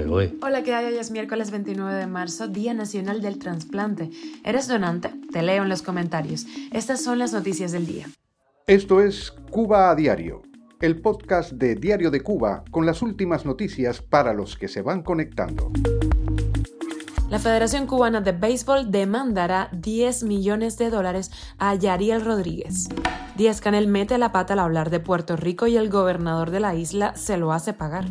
¿eh? Hola, ¿qué hay? Hoy es miércoles 29 de marzo, Día Nacional del Transplante. ¿Eres donante? Te leo en los comentarios. Estas son las noticias del día. Esto es Cuba a Diario, el podcast de Diario de Cuba con las últimas noticias para los que se van conectando. La Federación Cubana de Béisbol demandará 10 millones de dólares a Yariel Rodríguez. Díaz Canel mete la pata al hablar de Puerto Rico y el gobernador de la isla se lo hace pagar.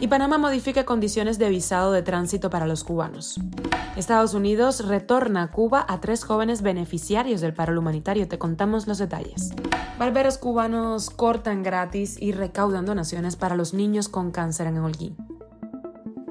Y Panamá modifica condiciones de visado de tránsito para los cubanos. Estados Unidos retorna a Cuba a tres jóvenes beneficiarios del paro humanitario. Te contamos los detalles. Barberos cubanos cortan gratis y recaudan donaciones para los niños con cáncer en Holguín.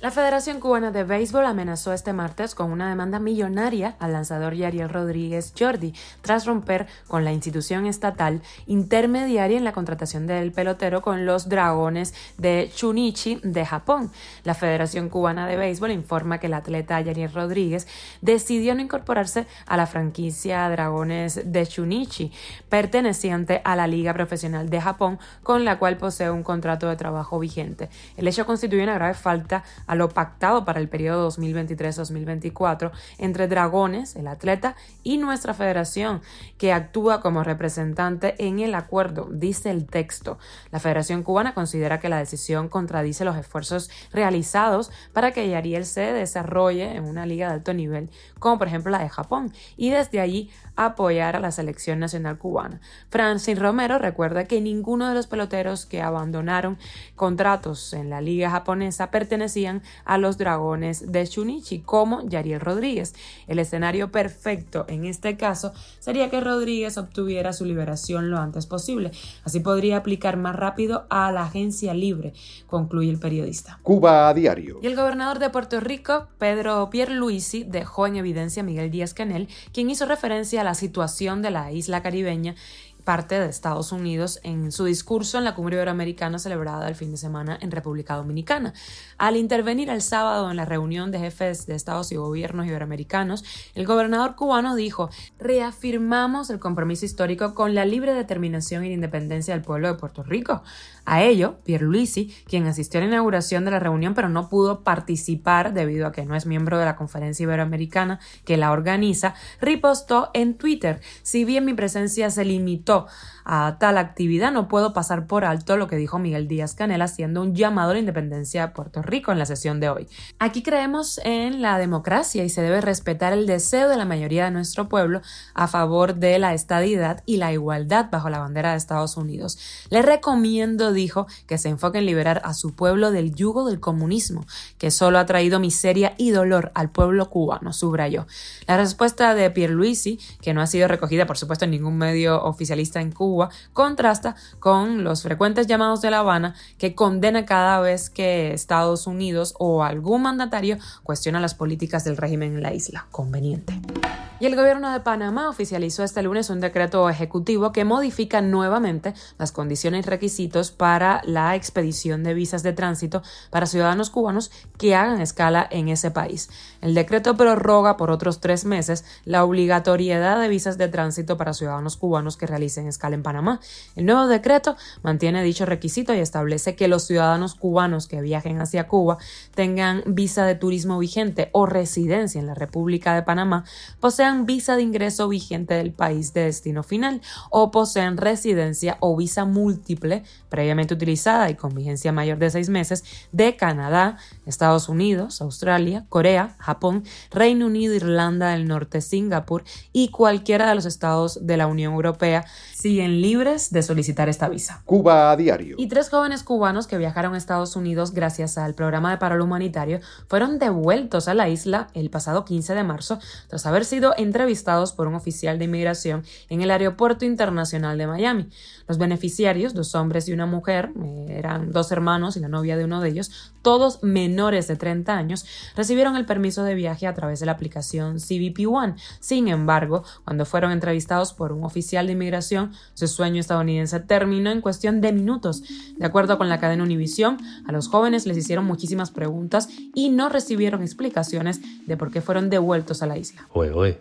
La Federación Cubana de Béisbol amenazó este martes con una demanda millonaria al lanzador Yariel Rodríguez Jordi tras romper con la institución estatal intermediaria en la contratación del pelotero con los Dragones de Chunichi de Japón. La Federación Cubana de Béisbol informa que el atleta Yariel Rodríguez decidió no incorporarse a la franquicia Dragones de Chunichi, perteneciente a la Liga Profesional de Japón, con la cual posee un contrato de trabajo vigente. El hecho constituye una grave falta a lo pactado para el periodo 2023-2024 entre Dragones, el atleta, y nuestra federación, que actúa como representante en el acuerdo, dice el texto. La Federación Cubana considera que la decisión contradice los esfuerzos realizados para que Yariel se desarrolle en una liga de alto nivel, como por ejemplo la de Japón, y desde allí apoyar a la selección nacional cubana. Francine Romero recuerda que ninguno de los peloteros que abandonaron contratos en la liga japonesa pertenecían a los dragones de Shunichi, como Yariel Rodríguez. El escenario perfecto en este caso sería que Rodríguez obtuviera su liberación lo antes posible. Así podría aplicar más rápido a la agencia libre, concluye el periodista. Cuba a diario. Y el gobernador de Puerto Rico, Pedro Pierluisi, dejó en evidencia a Miguel Díaz Canel, quien hizo referencia a la situación de la isla caribeña parte de Estados Unidos en su discurso en la cumbre iberoamericana celebrada el fin de semana en República Dominicana. Al intervenir el sábado en la reunión de jefes de estados y gobiernos iberoamericanos, el gobernador cubano dijo, reafirmamos el compromiso histórico con la libre determinación y independencia del pueblo de Puerto Rico. A ello, Pierluisi, quien asistió a la inauguración de la reunión pero no pudo participar debido a que no es miembro de la conferencia iberoamericana que la organiza, ripostó en Twitter, si bien mi presencia se limitó a tal actividad, no puedo pasar por alto lo que dijo Miguel Díaz Canel haciendo un llamado a la independencia de Puerto Rico en la sesión de hoy. Aquí creemos en la democracia y se debe respetar el deseo de la mayoría de nuestro pueblo a favor de la estadidad y la igualdad bajo la bandera de Estados Unidos. Le recomiendo, dijo, que se enfoque en liberar a su pueblo del yugo del comunismo, que solo ha traído miseria y dolor al pueblo cubano, subrayó. La respuesta de Pierluisi, que no ha sido recogida, por supuesto, en ningún medio en Cuba, contrasta con los frecuentes llamados de La Habana que condena cada vez que Estados Unidos o algún mandatario cuestiona las políticas del régimen en la isla. Conveniente. Y el gobierno de Panamá oficializó este lunes un decreto ejecutivo que modifica nuevamente las condiciones y requisitos para la expedición de visas de tránsito para ciudadanos cubanos que hagan escala en ese país. El decreto prorroga por otros tres meses la obligatoriedad de visas de tránsito para ciudadanos cubanos que realicen escala en Panamá. El nuevo decreto mantiene dicho requisito y establece que los ciudadanos cubanos que viajen hacia Cuba tengan visa de turismo vigente o residencia en la República de Panamá, posean visa de ingreso vigente del país de destino final o poseen residencia o visa múltiple previamente utilizada y con vigencia mayor de seis meses de Canadá, Estados Unidos, Australia, Corea, Japón, Reino Unido, Irlanda del Norte, Singapur y cualquiera de los estados de la Unión Europea siguen libres de solicitar esta visa. Cuba a diario. Y tres jóvenes cubanos que viajaron a Estados Unidos gracias al programa de paro humanitario fueron devueltos a la isla el pasado 15 de marzo tras haber sido entrevistados por un oficial de inmigración en el Aeropuerto Internacional de Miami. Los beneficiarios, dos hombres y una mujer, eh, eran dos hermanos y la novia de uno de ellos, todos menores de 30 años, recibieron el permiso de viaje a través de la aplicación CBP One. Sin embargo, cuando fueron entrevistados por un oficial de inmigración, su sueño estadounidense terminó en cuestión de minutos. De acuerdo con la cadena Univision, a los jóvenes les hicieron muchísimas preguntas y no recibieron explicaciones de por qué fueron devueltos a la isla.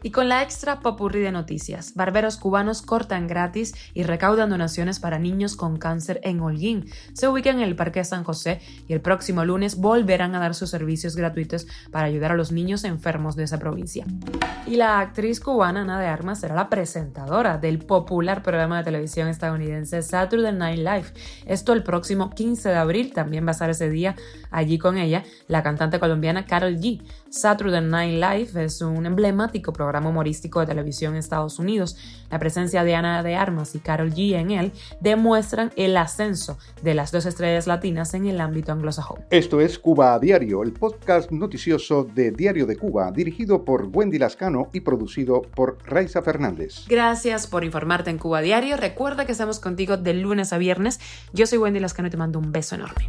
Y con la extra popurrí de noticias, barberos cubanos cortan gratis y recaudan donaciones para niños con cáncer en Holguín. Se ubican en el Parque San José y el próximo lunes volverán a dar sus servicios gratuitos para ayudar a los niños enfermos de esa provincia. Y la actriz cubana Ana de Armas será la presentadora del popular programa de televisión estadounidense Saturday Night Live. Esto el próximo 15 de abril, también va a estar ese día allí con ella, la cantante colombiana Carol G. Saturday Night Live es un emblemático programa humorístico de televisión en Estados Unidos. La presencia de Ana de Armas y Carol G en él demuestran el ascenso de las dos estrellas latinas en el ámbito anglosajón. Esto es Cuba a Diario, el podcast noticioso de Diario de Cuba, dirigido por Wendy Lascano y producido por Raiza Fernández. Gracias por informarte en Cuba a Diario. Recuerda que estamos contigo de lunes a viernes. Yo soy Wendy Lascano y te mando un beso enorme.